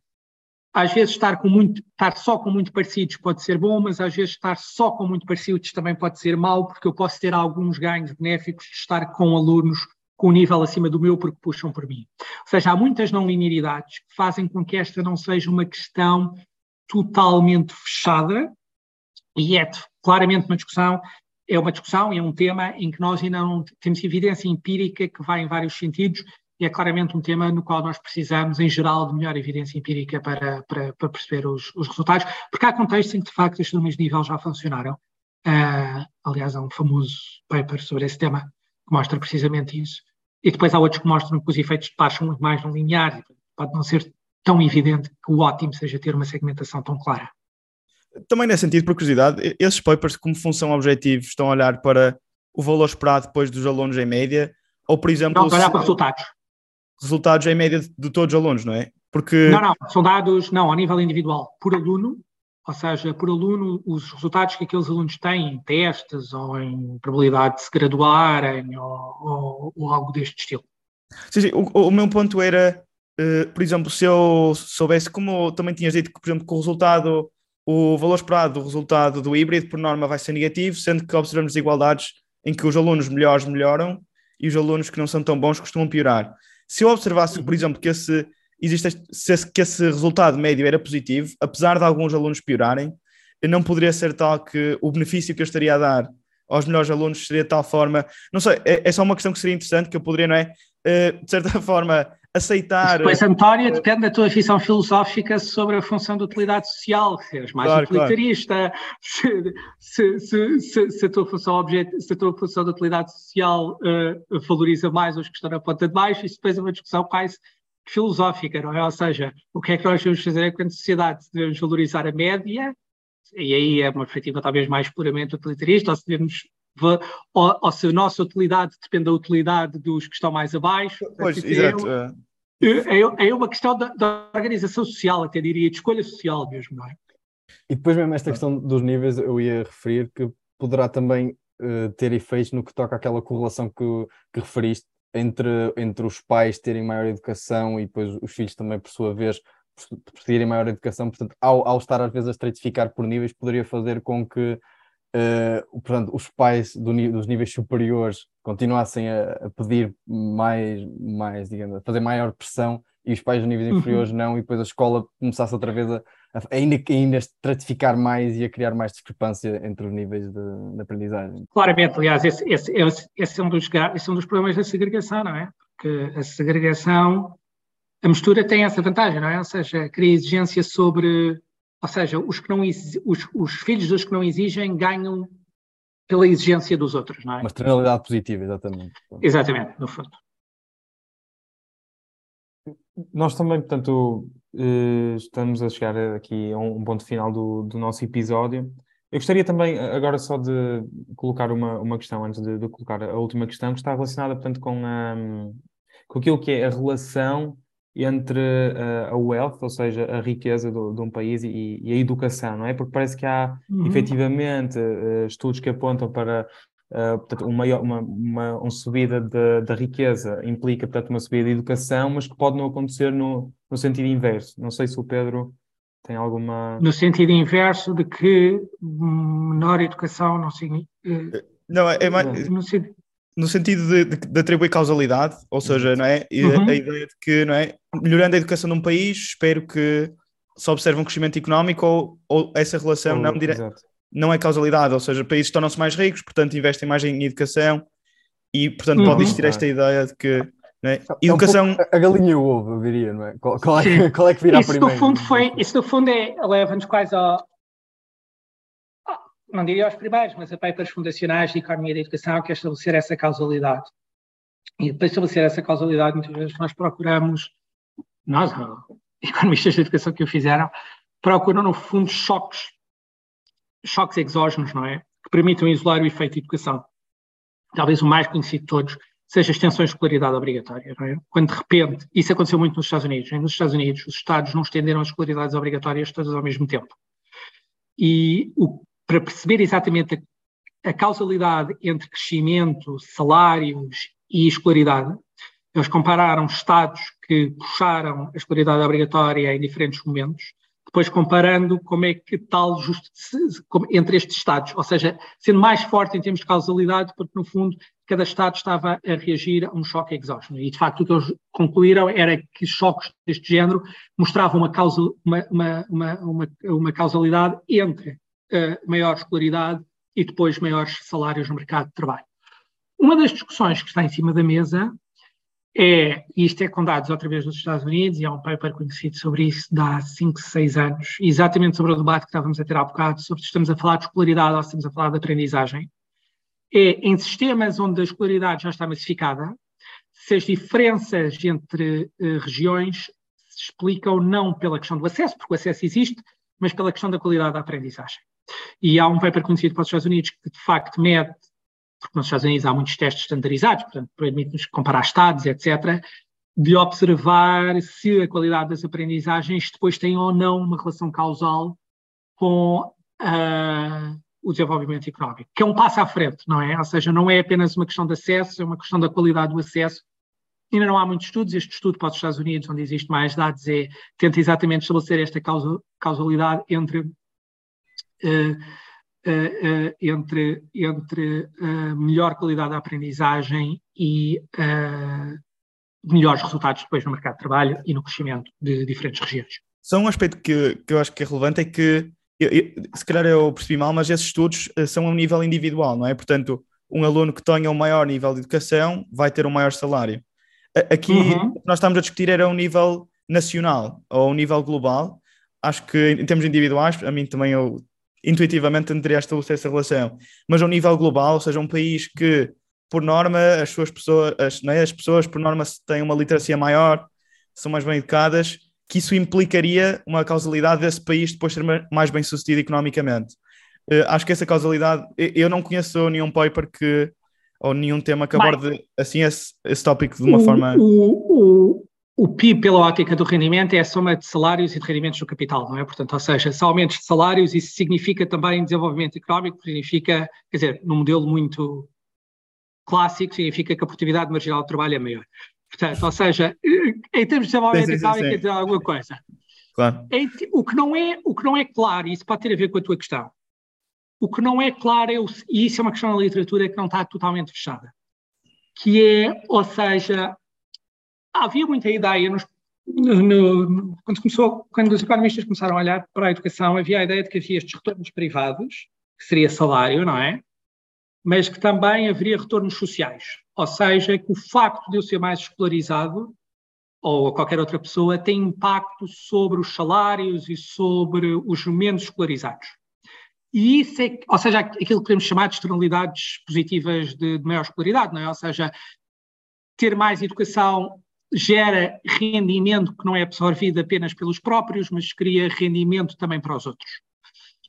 às vezes estar, com muito, estar só com muito parecidos pode ser bom, mas às vezes estar só com muito parecidos também pode ser mau, porque eu posso ter alguns ganhos benéficos de estar com alunos com um nível acima do meu porque puxam por mim. Ou seja, há muitas não linearidades que fazem com que esta não seja uma questão totalmente fechada e é claramente uma discussão, é uma discussão e é um tema em que nós ainda não temos evidência empírica que vai em vários sentidos e é claramente um tema no qual nós precisamos, em geral, de melhor evidência empírica para, para, para perceber os, os, resultados, porque há contextos em que, de facto, estes números de nível já funcionaram. Uh, aliás, há um famoso paper sobre esse tema que mostra precisamente isso. E depois há outros que mostram que os efeitos de pares são muito mais não lineares, pode não ser tão evidente que o ótimo seja ter uma segmentação tão clara. Também nesse sentido, por curiosidade, esses papers, como função objetivo, estão a olhar para o valor esperado depois dos alunos em média, ou por exemplo... Não, olhar para resultados. Resultados em média de, todos os alunos, não é? Porque... Não, não, são dados, não, a nível individual, por aluno, ou seja, por aluno, os resultados que aqueles alunos têm em testes ou em probabilidade de se graduarem ou, ou, ou algo deste estilo. Sim, sim. O, o, meu ponto era Uh, por exemplo, se eu soubesse, como também tinhas dito, que, por exemplo, que o resultado, o valor esperado do resultado do híbrido, por norma, vai ser negativo, sendo que observamos desigualdades em que os alunos melhores melhoram e os alunos que não são tão bons costumam piorar. Se eu observasse, por exemplo, que esse, existe, que esse resultado médio era positivo, apesar de alguns alunos piorarem, não poderia ser tal que o benefício que eu estaria a dar aos melhores alunos seria de tal forma. Não sei, é, é só uma questão que seria interessante que eu poderia, não é? Uh, de certa forma, aceitar. Depois, António, depende da tua visão filosófica sobre a função de utilidade social, se és mais claro, utilitarista, claro. se, se, se, se, a tua função objeto, se a tua função de utilidade social uh, valoriza mais os que estão na ponta de baixo, isso depois é uma discussão mais filosófica, não é? Ou seja, o que é que nós devemos fazer enquanto sociedade? Se devemos valorizar a média, e aí é uma perspectiva talvez mais puramente utilitarista, ou se devemos ou, ou, se a nossa utilidade depende da utilidade dos que estão mais abaixo. Pois, exato. É. É, é, é uma questão da, organização social, até diria, de escolha social mesmo, não é? E depois mesmo esta questão dos níveis, eu ia referir que poderá também uh, ter efeitos no que toca àquela correlação que, que referiste entre, entre os pais terem maior educação e depois os filhos também, por sua vez, terem maior educação. Portanto, ao, ao estar às vezes a estratificar por níveis, poderia fazer com que uh, portanto, os pais do, dos níveis superiores continuassem a, a, pedir mais, mais, digamos, a fazer maior pressão e os pais de níveis Uhum. inferiores não, e depois a escola começasse outra vez a, a ainda, ainda estratificar mais e a criar mais discrepância entre os níveis de, de aprendizagem. Claramente, aliás, esse, esse, esse, esse é um dos, esse é um dos problemas da segregação, não é? Porque a segregação, a mistura tem essa vantagem, não é? Ou seja, cria exigência sobre, ou seja, os, que não, os, os filhos dos que não exigem ganham pela exigência dos outros, não é? Uma externalidade positiva, exatamente. Exatamente, no fundo. Nós também, portanto, eh, estamos a chegar aqui a um ponto final do, do nosso episódio. Eu gostaria também, agora, só de colocar uma, uma questão, antes de, de colocar a última questão, que está relacionada, portanto, com, a, com aquilo que é a relação entre eh, a wealth, ou seja, a riqueza do- de um país e, e a educação, não é? Porque parece que há, Uhum. efetivamente, eh, estudos que apontam para Uh, portanto, um maior- uma, uma, uma subida da- riqueza implica, portanto, uma subida da educação, mas que pode não acontecer no, no sentido inverso. Não sei se o Pedro tem alguma. No sentido inverso de que menor educação não significa. Não, é, é mais, No sentido, no sentido de, de- de atribuir causalidade, ou seja, não é? E a- Uhum. a ideia de que, não é? Melhorando a educação de um país, espero que se observe um crescimento económico ou, ou essa relação não, dire... Não é causalidade, ou seja, países tornam-se mais ricos, portanto investem mais em educação e, portanto, Uhum. pode existir esta ideia de que não é? É um educação. a galinha e o ovo, eu diria, não é? Qual, qual é, qual é que virá isso primeiro? no fundo foi, isso no fundo é, leva-nos quase ao, não diria aos primeiros, mas a papers fundacionais de economia da educação, que é estabelecer essa causalidade. E para estabelecer essa causalidade, muitas vezes nós procuramos, nós, economistas da educação que o fizeram, procuram no fundo choques, choques exógenos, não é? Que permitam isolar o efeito de educação. Talvez o mais conhecido de todos seja as extensões de escolaridade obrigatória, não é? Quando de repente, isso aconteceu muito nos Estados Unidos, nos Estados Unidos os Estados não estenderam as escolaridades obrigatórias todas ao mesmo tempo. E o, para perceber exatamente a, a causalidade entre crescimento, salários e escolaridade, eles compararam estados que puxaram a escolaridade obrigatória em diferentes momentos, depois comparando como é que tal entre estes estados, ou seja, sendo mais forte em termos de causalidade, porque no fundo cada estado estava a reagir a um choque exógeno. E de facto o que eles concluíram era que choques deste género mostravam uma, causa, uma, uma, uma, uma causalidade entre maior escolaridade e depois maiores salários no mercado de trabalho. Uma das discussões que está em cima da mesa é, e isto é com dados outra vez dos Estados Unidos, e há um paper conhecido sobre isso de há 5, 6 anos, exatamente sobre o debate que estávamos a ter há bocado, sobre se estamos a falar de escolaridade ou se estamos a falar de aprendizagem, é em sistemas onde a escolaridade já está massificada, se as diferenças entre eh, regiões se explicam não pela questão do acesso, porque o acesso existe, mas pela questão da qualidade da aprendizagem. E há um paper conhecido para os Estados Unidos que de facto mede porque nos Estados Unidos há muitos testes estandarizados, portanto, permite-nos comparar estados, etc., de observar se a qualidade das aprendizagens depois tem ou não uma relação causal com ah, o desenvolvimento económico, que é um passo à frente, não é? Ou seja, não é apenas uma questão de acesso, é uma questão da qualidade do acesso. Ainda não há muitos estudos, este estudo para os Estados Unidos, onde existe mais dados, é, tenta exatamente estabelecer esta causa, causalidade entre Uh, uh, uh, entre, entre melhor qualidade da aprendizagem e melhores resultados depois no mercado de trabalho e no crescimento de diferentes regiões. Só um aspecto que, que eu acho que é relevante é que, eu, eu, se calhar eu percebi mal, mas esses estudos são a um nível individual, não é? Portanto, um aluno que tenha um maior nível de educação vai ter um maior salário. Aqui uhum. o que nós estamos a discutir era um nível nacional ou um nível global. Acho que em termos individuais, a mim também eu intuitivamente tenderia a estabelecer essa relação. Mas a um nível global, ou seja, um país que, por norma, as suas pessoas, as, é? as pessoas, por norma, têm uma literacia maior, são mais bem educadas, que isso implicaria uma causalidade desse país depois ser mais bem sucedido economicamente. Uh, acho que essa causalidade, eu não conheço nenhum paper que, ou nenhum tema que aborde assim esse, esse tópico de uma o, forma. O, o, PIB, pela ótica do rendimento, é a soma de salários e de rendimentos do capital, não é? Portanto, ou seja, se aumentos de salários, isso significa também desenvolvimento económico, significa, quer dizer, num modelo muito clássico, significa que a produtividade marginal de trabalho é maior. Portanto, ou seja, em termos de desenvolvimento sim, sim, económico, quer dizer alguma coisa. Claro. O, que não é, o que não é claro, e isso pode ter a ver com a tua questão, o que não é claro, é o, e isso é uma questão na literatura que não está totalmente fechada, que é, ou seja, havia muita ideia nos, no, quando, começou, quando os economistas começaram a olhar para a educação, havia a ideia de que havia estes retornos privados, que seria salário, não é? Mas que também haveria retornos sociais. Ou seja, que o facto de eu ser mais escolarizado, ou qualquer outra pessoa, tem impacto sobre os salários e sobre os menos escolarizados. E isso é, ou seja, aquilo que podemos chamar de externalidades positivas de, de maior escolaridade, não é? Ou seja, ter mais educação gera rendimento que não é absorvido apenas pelos próprios, mas cria rendimento também para os outros.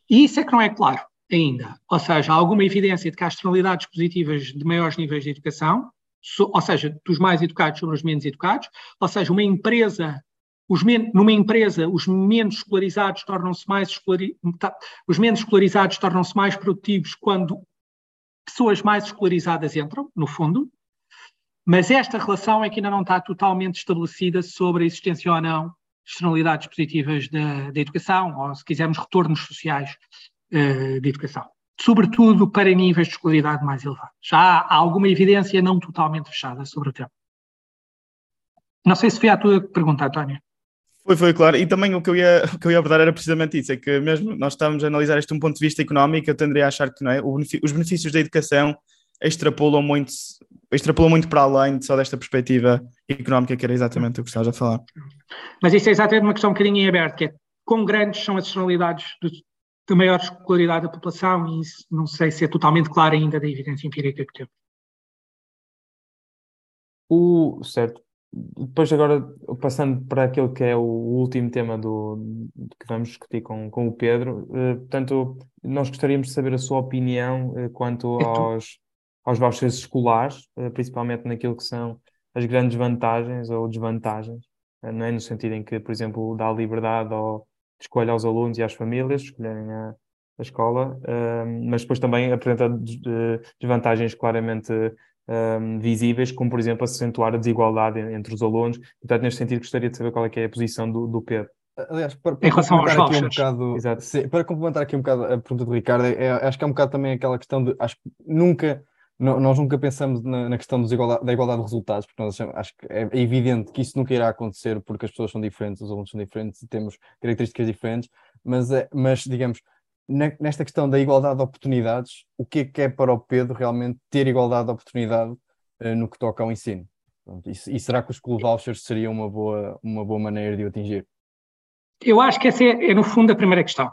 E isso é que não é claro ainda. Ou seja, há alguma evidência de que há externalidades positivas de maiores níveis de educação, ou seja, dos mais educados sobre os menos educados, ou seja, uma empresa, os men numa empresa, os menos escolarizados tornam-se mais os menos escolarizados tornam-se mais produtivos quando pessoas mais escolarizadas entram, no fundo, mas esta relação é que ainda não está totalmente estabelecida sobre a existência ou não de externalidades positivas da, da educação, ou se quisermos, retornos sociais uh, de educação. Sobretudo para níveis de escolaridade mais elevados. Já há alguma evidência não totalmente fechada sobre o tema. Não sei se foi a tua pergunta, António. Foi, foi, claro. E também o que, eu ia, o que eu ia abordar era precisamente isso: é que mesmo nós estamos a analisar isto de um ponto de vista económico, eu tenderia a achar que não é, os benefícios da educação extrapolam muito, extrapolam muito para além só desta perspectiva económica, que era exatamente o que estavas a falar. Mas isso é exatamente uma questão um bocadinho em aberto, que é quão grandes são as externalidades de maior escolaridade da população, e isso não sei se é totalmente claro ainda da evidência empírica que temos. O, certo. Depois agora, passando para aquele que é o último tema do, que vamos discutir com, com o Pedro, eh, portanto, nós gostaríamos de saber a sua opinião eh, quanto aos, aos vouchers escolares, eh, principalmente naquilo que são as grandes vantagens ou desvantagens, eh, não é? No sentido em que, por exemplo, dá liberdade ou de escolha aos alunos e às famílias escolherem a, a escola, ehm, mas depois também apresenta desvantagens claramente ehm, visíveis, como, por exemplo, acentuar a desigualdade entre os alunos. Portanto, neste sentido, gostaria de saber qual é, é a posição do, do Pedro. Aliás, para, para complementar aqui um bocado, sim, para complementar aqui um bocado a pergunta do Ricardo, é, acho que é um bocado também aquela questão de acho que nunca nós nunca pensamos na, na questão igualdade, da igualdade de resultados, porque nós achamos, acho que é evidente que isso nunca irá acontecer porque as pessoas são diferentes, os alunos são diferentes e temos características diferentes, mas, é, mas digamos, nesta questão da igualdade de oportunidades, o que é que é para o Pedro realmente ter igualdade de oportunidade uh, no que toca ao ensino? E, e, será que os school vouchers seria uma boa, uma boa maneira de o atingir? Eu acho que essa é, é no fundo, a primeira questão,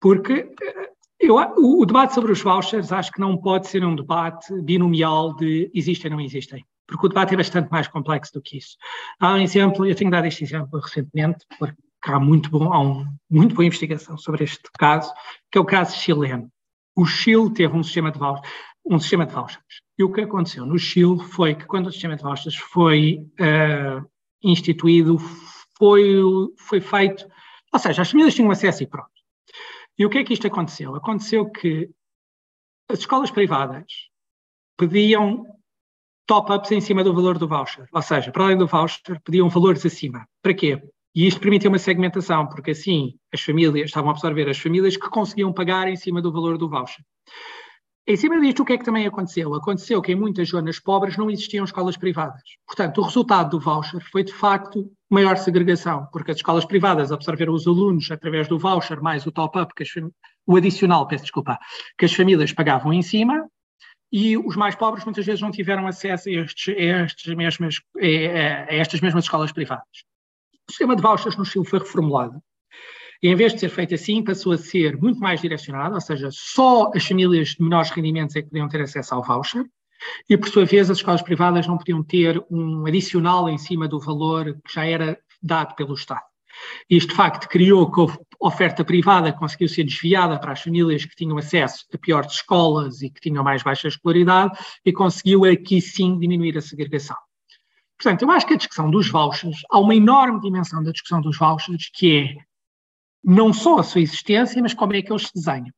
porque eh, eu, o, debate sobre os vouchers acho que não pode ser um debate binomial de existem ou não existem, porque o debate é bastante mais complexo do que isso. Há um exemplo, eu tenho dado este exemplo recentemente, porque há muito bom, há um, muito boa investigação sobre este caso, que é o caso chileno. O Chile teve um sistema de vouchers, um sistema de vouchers. E o que aconteceu no Chile foi que quando o sistema de vouchers foi uh, instituído, foi, foi feito, ou seja, as famílias tinham acesso e pronto. E o que é que isto aconteceu? Aconteceu que as escolas privadas pediam top-ups em cima do valor do voucher, ou seja, para além do voucher, pediam valores acima. Para quê? E isto permitiu uma segmentação, porque assim as famílias estavam a absorver as famílias que conseguiam pagar em cima do valor do voucher. Em cima disto, o que é que também aconteceu? Aconteceu que em muitas zonas pobres não existiam escolas privadas. Portanto, o resultado do voucher foi, de facto, maior segregação, porque as escolas privadas absorveram os alunos através do voucher mais o top-up, o adicional, peço desculpa, que as famílias pagavam em cima, e os mais pobres muitas vezes não tiveram acesso a, estes, a, estes mesmas, a, estas mesmas escolas privadas. O sistema de vouchers no Chile foi reformulado em vez de ser feito assim, passou a ser muito mais direcionado, ou seja, só as famílias de menores rendimentos é que podiam ter acesso ao voucher, e por sua vez as escolas privadas não podiam ter um adicional em cima do valor que já era dado pelo Estado. Isto, de facto, criou que a oferta privada conseguiu ser desviada para as famílias que tinham acesso a piores escolas e que tinham mais baixa escolaridade e conseguiu aqui sim diminuir a segregação. Portanto, eu acho que a discussão dos vouchers, há uma enorme dimensão da discussão dos vouchers que é não só a sua existência, mas como é que eles se desenham.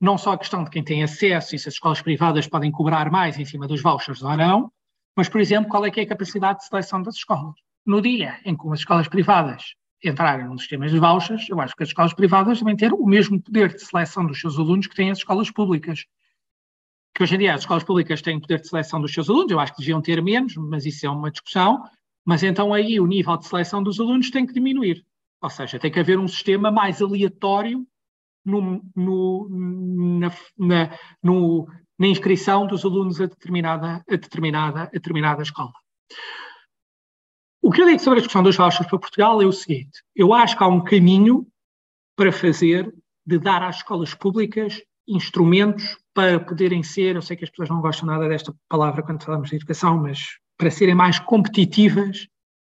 Não só a questão de quem tem acesso e se as escolas privadas podem cobrar mais em cima dos vouchers ou não, mas, por exemplo, qual é que é a capacidade de seleção das escolas. No dia em que as escolas privadas entrarem nos sistemas de vouchers, eu acho que as escolas privadas devem ter o mesmo poder de seleção dos seus alunos que têm as escolas públicas. Que hoje em dia as escolas públicas têm poder de seleção dos seus alunos, eu acho que deviam ter menos, mas isso é uma discussão, Mas então aí o nível de seleção dos alunos tem que diminuir. Ou seja, tem que haver um sistema mais aleatório no, no, na, na, no, na, inscrição dos alunos a determinada, a, determinada, a determinada escola. O que eu digo sobre a discussão dos vouchers para Portugal é o seguinte: eu acho que há um caminho para fazer de dar às escolas públicas instrumentos para poderem ser, eu sei que as pessoas não gostam nada desta palavra quando falamos de educação, mas para serem mais competitivas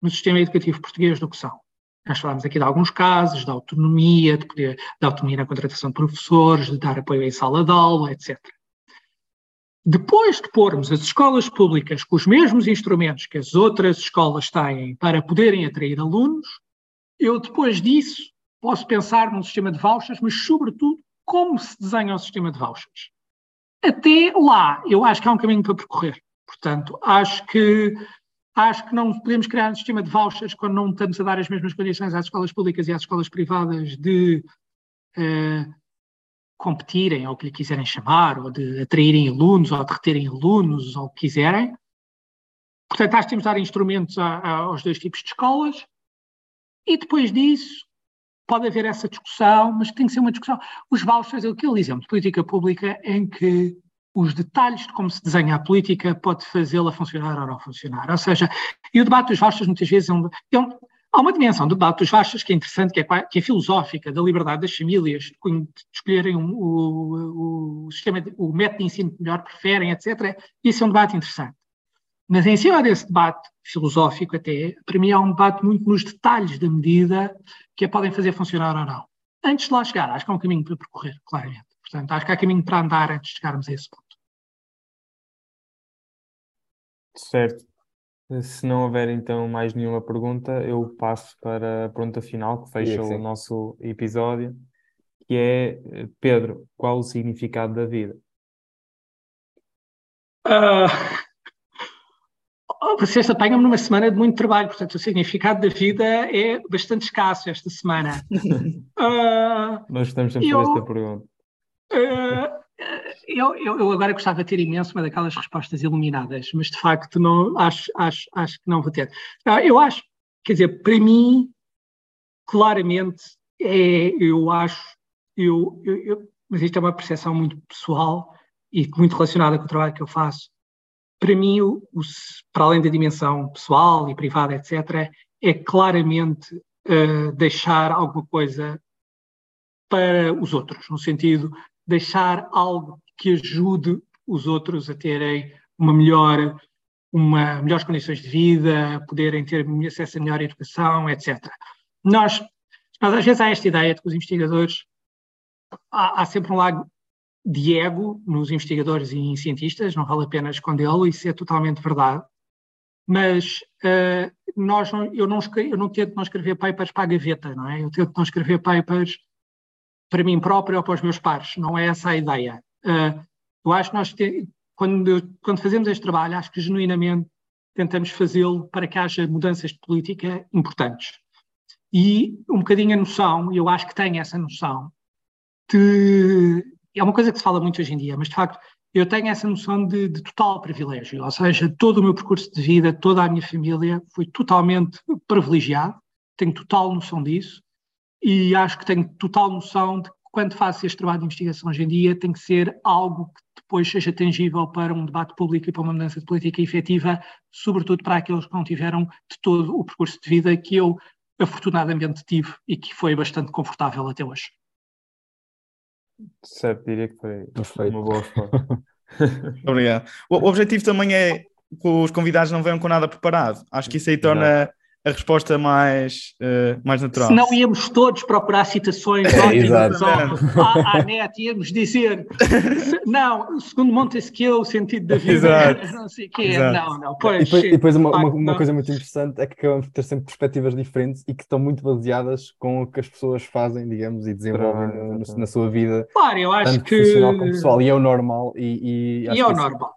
no sistema educativo português do que são. Nós falámos aqui de alguns casos, da autonomia, de poder, da autonomia na contratação de professores, de dar apoio em sala de aula, etc. Depois de pormos as escolas públicas com os mesmos instrumentos que as outras escolas têm para poderem atrair alunos, eu depois disso posso pensar num sistema de vouchers, mas sobretudo como se desenha o sistema de vouchers. Até lá, eu acho que há um caminho para percorrer. Portanto, acho que acho que não podemos criar um sistema de vouchers quando não estamos a dar as mesmas condições às escolas públicas e às escolas privadas de uh, competirem, ou o que lhe quiserem chamar, ou de atraírem alunos, ou de reterem alunos, ou o que quiserem. Portanto, acho que temos de dar instrumentos a, a, aos dois tipos de escolas. E depois disso, pode haver essa discussão, mas tem que ser uma discussão. Os vouchers é aquele exemplo de política pública em que os detalhes de como se desenha a política pode fazê-la funcionar ou não funcionar. Ou seja, e o debate dos vouchers muitas vezes é um, é um Há uma dimensão do debate dos vouchers que é interessante, que é, que é filosófica, da liberdade das famílias, de escolherem o, o, o, sistema, o método de ensino que melhor preferem, etc. Isso é um debate interessante. Mas em cima desse debate filosófico até, para mim há um debate muito nos detalhes da medida que a podem fazer funcionar ou não. Antes de lá chegar, acho que há um caminho para percorrer, claramente. Portanto, acho que há caminho para andar antes de chegarmos a esse ponto. Certo. Se não houver então mais nenhuma pergunta, eu passo para a pergunta final que fecha o nosso episódio, que é Pedro, qual o significado da vida? Uh, vocês apanham-me numa semana de muito trabalho, portanto o significado da vida é bastante escasso esta semana. Uh, Nós estamos sempre eu, esta pergunta. Uh, eu, eu, eu, agora gostava de ter imenso uma daquelas respostas iluminadas, mas de facto não, acho, acho, acho que não vou ter. Eu acho, quer dizer, para mim, claramente, é, eu acho, eu, eu, mas isto é uma percepção muito pessoal e muito relacionada com o trabalho que eu faço. Para mim, o, o, para além da dimensão pessoal e privada, etc., é claramente uh, deixar alguma coisa para os outros, no sentido deixar algo que ajude os outros a terem uma melhor, uma, melhores condições de vida, poderem ter acesso a melhor educação, etc. Nós, às vezes há esta ideia de que os investigadores, há, há sempre um lado de ego nos investigadores e em cientistas, não vale a pena escondê-lo, isso é totalmente verdade. Mas uh, nós, eu, não, eu não tento não escrever papers para a gaveta, não é? Eu tento não escrever papers para mim próprio ou para os meus pares. Não é essa a ideia. Uh, eu acho que nós, te, quando, quando fazemos este trabalho, acho que genuinamente tentamos fazê-lo para que haja mudanças de política importantes. E um bocadinho a noção, eu acho que tenho essa noção, de, é uma coisa que se fala muito hoje em dia, mas de facto eu tenho essa noção de, de, total privilégio, ou seja, todo o meu percurso de vida, toda a minha família foi totalmente privilegiado, tenho total noção disso, e acho que tenho total noção de quando faço este trabalho de investigação hoje em dia tem que ser algo que depois seja tangível para um debate público e para uma mudança de política efetiva, sobretudo para aqueles que não tiveram de todo o percurso de vida que eu afortunadamente tive e que foi bastante confortável até hoje. Certo, diria que foi Perfeito. uma boa resposta. Obrigado. O, o objetivo também é que os convidados não venham com nada preparado. Acho que isso aí torna a resposta mais, uh, mais natural. Se não íamos todos procurar citações é, ótimas à, à net, íamos dizer não, segundo Montesquieu, o sentido da vida exato. não sei o quê. Exato. Não, não. Pois, e depois, e depois uma, uma, uma, coisa muito interessante é que acabamos de ter sempre perspectivas diferentes e que estão muito baseadas com o que as pessoas fazem, digamos, e desenvolvem no, no, na sua vida. Claro, eu acho tanto que. profissional como pessoal, e é o normal. E, e, e é o é normal.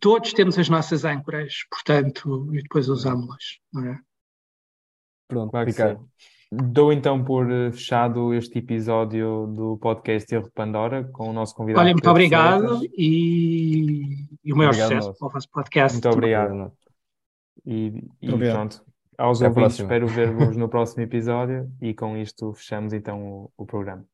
Todos temos as nossas âncoras, portanto, e depois usamos-las, não é? Pronto, claro Ricardo. Dou então por eh, fechado este episódio do podcast Erro de Pandora com o nosso convidado. Olha, muito obrigado e, e, o maior obrigado sucesso para o vosso podcast. Muito obrigado. E, e Obrigado. pronto, aos Até ouvintes, espero ver-vos no próximo episódio e com isto fechamos então o, o programa.